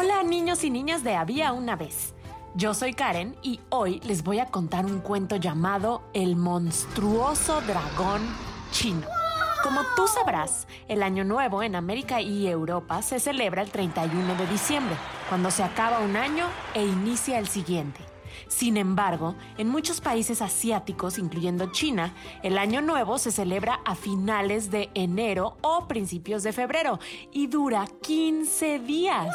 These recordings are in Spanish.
Hola niños y niñas de Había una vez. Yo soy Karen y hoy les voy a contar un cuento llamado El monstruoso dragón chino. Como tú sabrás, el Año Nuevo en América y Europa se celebra el 31 de diciembre, cuando se acaba un año e inicia el siguiente. Sin embargo, en muchos países asiáticos, incluyendo China, el Año Nuevo se celebra a finales de enero o principios de febrero y dura 15 días.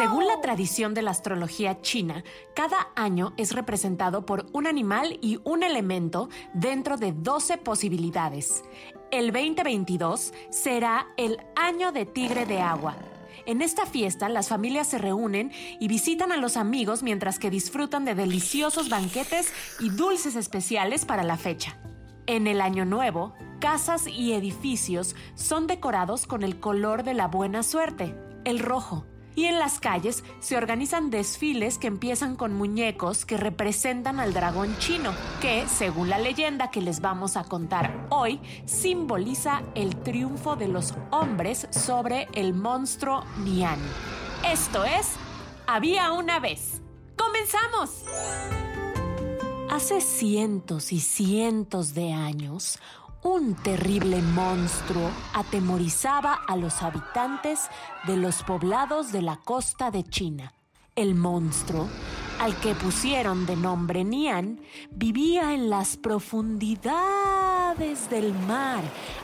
Según la tradición de la astrología china, cada año es representado por un animal y un elemento dentro de 12 posibilidades. El 2022 será el año de tigre de agua. En esta fiesta las familias se reúnen y visitan a los amigos mientras que disfrutan de deliciosos banquetes y dulces especiales para la fecha. En el Año Nuevo, casas y edificios son decorados con el color de la buena suerte, el rojo. Y en las calles se organizan desfiles que empiezan con muñecos que representan al dragón chino, que, según la leyenda que les vamos a contar hoy, simboliza el triunfo de los hombres sobre el monstruo Nian. Esto es, había una vez. ¡Comenzamos! Hace cientos y cientos de años, un terrible monstruo atemorizaba a los habitantes de los poblados de la costa de China. El monstruo, al que pusieron de nombre Nian, vivía en las profundidades del mar,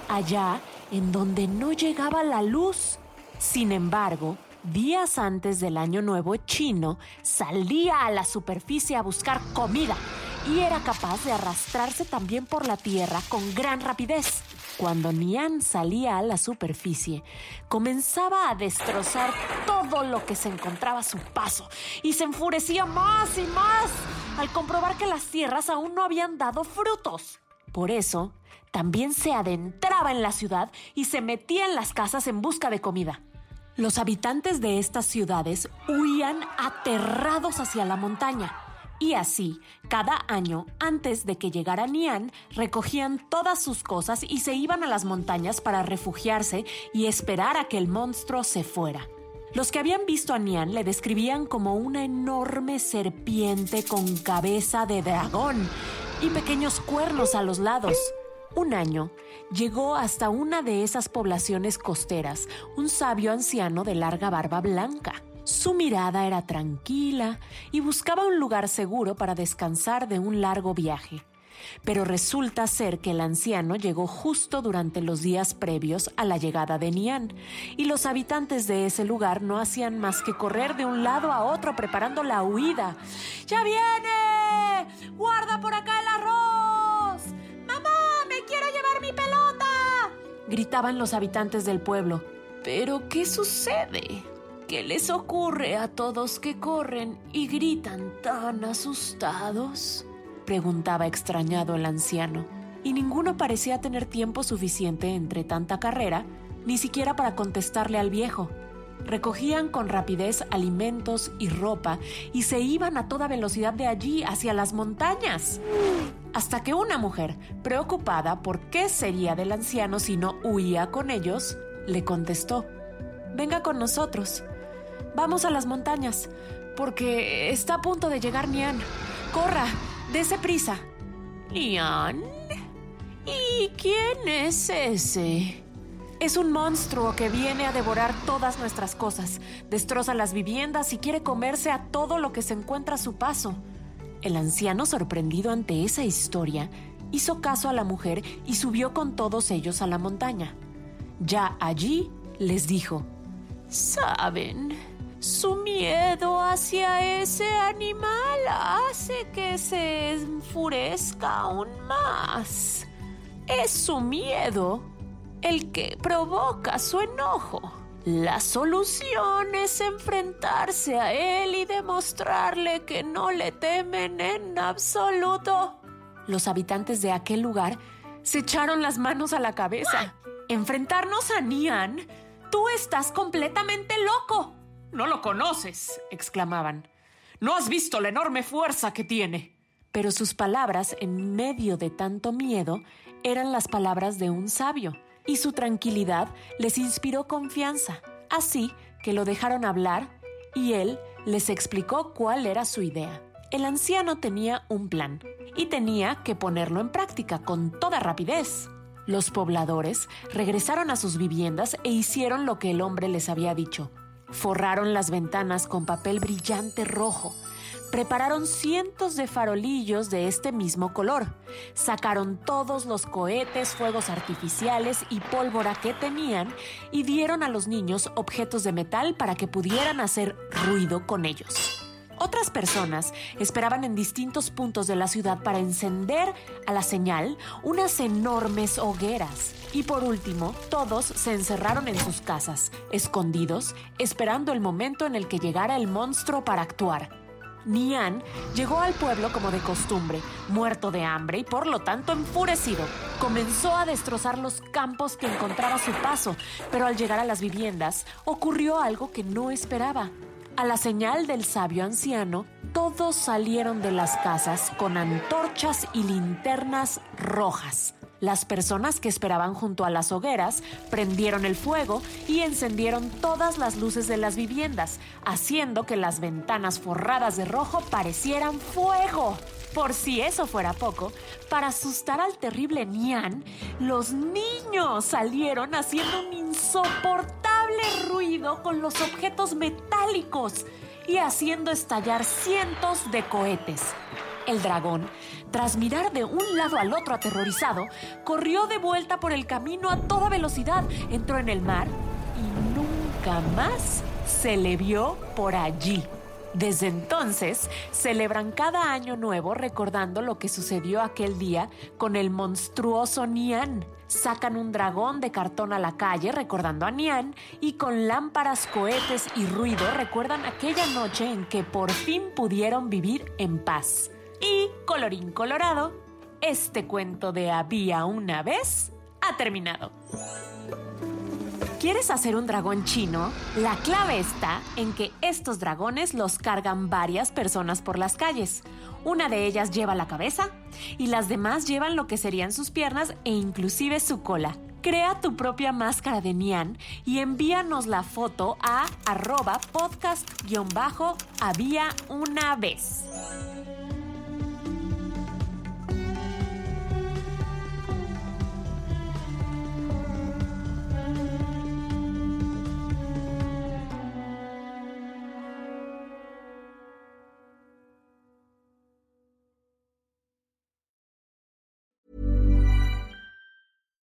allá en donde no llegaba la luz. Sin embargo, días antes del Año Nuevo chino, salía a la superficie a buscar comida y era capaz de arrastrarse también por la tierra con gran rapidez. Cuando Nian salía a la superficie, comenzaba a destrozar todo lo que se encontraba a su paso y se enfurecía más y más al comprobar que las tierras aún no habían dado frutos. Por eso, también se adentraba en la ciudad y se metía en las casas en busca de comida. Los habitantes de estas ciudades huían aterrados hacia la montaña. Y así, cada año, antes de que llegara Nian, recogían todas sus cosas y se iban a las montañas para refugiarse y esperar a que el monstruo se fuera. Los que habían visto a Nian le describían como una enorme serpiente con cabeza de dragón y pequeños cuernos a los lados. Un año llegó hasta una de esas poblaciones costeras un sabio anciano de larga barba blanca. Su mirada era tranquila y buscaba un lugar seguro para descansar de un largo viaje. Pero resulta ser que el anciano llegó justo durante los días previos a la llegada de Nian, y los habitantes de ese lugar no hacían más que correr de un lado a otro preparando la huida. ¡Ya viene! ¡Guarda por acá el arroz! ¡Mamá, me quiero llevar mi pelota! gritaban los habitantes del pueblo. ¿Pero qué sucede? ¿Qué les ocurre a todos que corren y gritan tan asustados? preguntaba extrañado el anciano, y ninguno parecía tener tiempo suficiente entre tanta carrera, ni siquiera para contestarle al viejo. Recogían con rapidez alimentos y ropa y se iban a toda velocidad de allí hacia las montañas. Hasta que una mujer, preocupada por qué sería del anciano si no huía con ellos, le contestó, Venga con nosotros. Vamos a las montañas, porque está a punto de llegar Nian. Corra, dese prisa. ¿Nian? ¿Y quién es ese? Es un monstruo que viene a devorar todas nuestras cosas, destroza las viviendas y quiere comerse a todo lo que se encuentra a su paso. El anciano, sorprendido ante esa historia, hizo caso a la mujer y subió con todos ellos a la montaña. Ya allí les dijo, Saben, su miedo hacia ese animal hace que se enfurezca aún más. Es su miedo el que provoca su enojo. La solución es enfrentarse a él y demostrarle que no le temen en absoluto. Los habitantes de aquel lugar se echaron las manos a la cabeza. ¿Enfrentarnos a Nian? Tú estás completamente loco. No lo conoces, exclamaban. No has visto la enorme fuerza que tiene. Pero sus palabras, en medio de tanto miedo, eran las palabras de un sabio y su tranquilidad les inspiró confianza. Así que lo dejaron hablar y él les explicó cuál era su idea. El anciano tenía un plan y tenía que ponerlo en práctica con toda rapidez. Los pobladores regresaron a sus viviendas e hicieron lo que el hombre les había dicho. Forraron las ventanas con papel brillante rojo prepararon cientos de farolillos de este mismo color. Sacaron todos los cohetes, fuegos artificiales y pólvora que tenían y dieron a los niños objetos de metal para que pudieran hacer ruido con ellos. Otras personas esperaban en distintos puntos de la ciudad para encender a la señal unas enormes hogueras. Y por último, todos se encerraron en sus casas, escondidos, esperando el momento en el que llegara el monstruo para actuar. Nian llegó al pueblo como de costumbre, muerto de hambre y por lo tanto enfurecido. Comenzó a destrozar los campos que encontraba a su paso, pero al llegar a las viviendas ocurrió algo que no esperaba. A la señal del sabio anciano, todos salieron de las casas con antorchas y linternas rojas. Las personas que esperaban junto a las hogueras prendieron el fuego y encendieron todas las luces de las viviendas, haciendo que las ventanas forradas de rojo parecieran fuego. Por si eso fuera poco, para asustar al terrible Nian, los niños salieron haciendo un ruido con los objetos metálicos y haciendo estallar cientos de cohetes. El dragón, tras mirar de un lado al otro aterrorizado, corrió de vuelta por el camino a toda velocidad, entró en el mar y nunca más se le vio por allí. Desde entonces, celebran cada año nuevo recordando lo que sucedió aquel día con el monstruoso Nian. Sacan un dragón de cartón a la calle recordando a Nian y con lámparas, cohetes y ruido recuerdan aquella noche en que por fin pudieron vivir en paz. Y, colorín colorado, este cuento de había una vez ha terminado. ¿Quieres hacer un dragón chino? La clave está en que estos dragones los cargan varias personas por las calles. Una de ellas lleva la cabeza y las demás llevan lo que serían sus piernas e inclusive su cola. Crea tu propia máscara de Nian y envíanos la foto a arroba podcast-había una vez.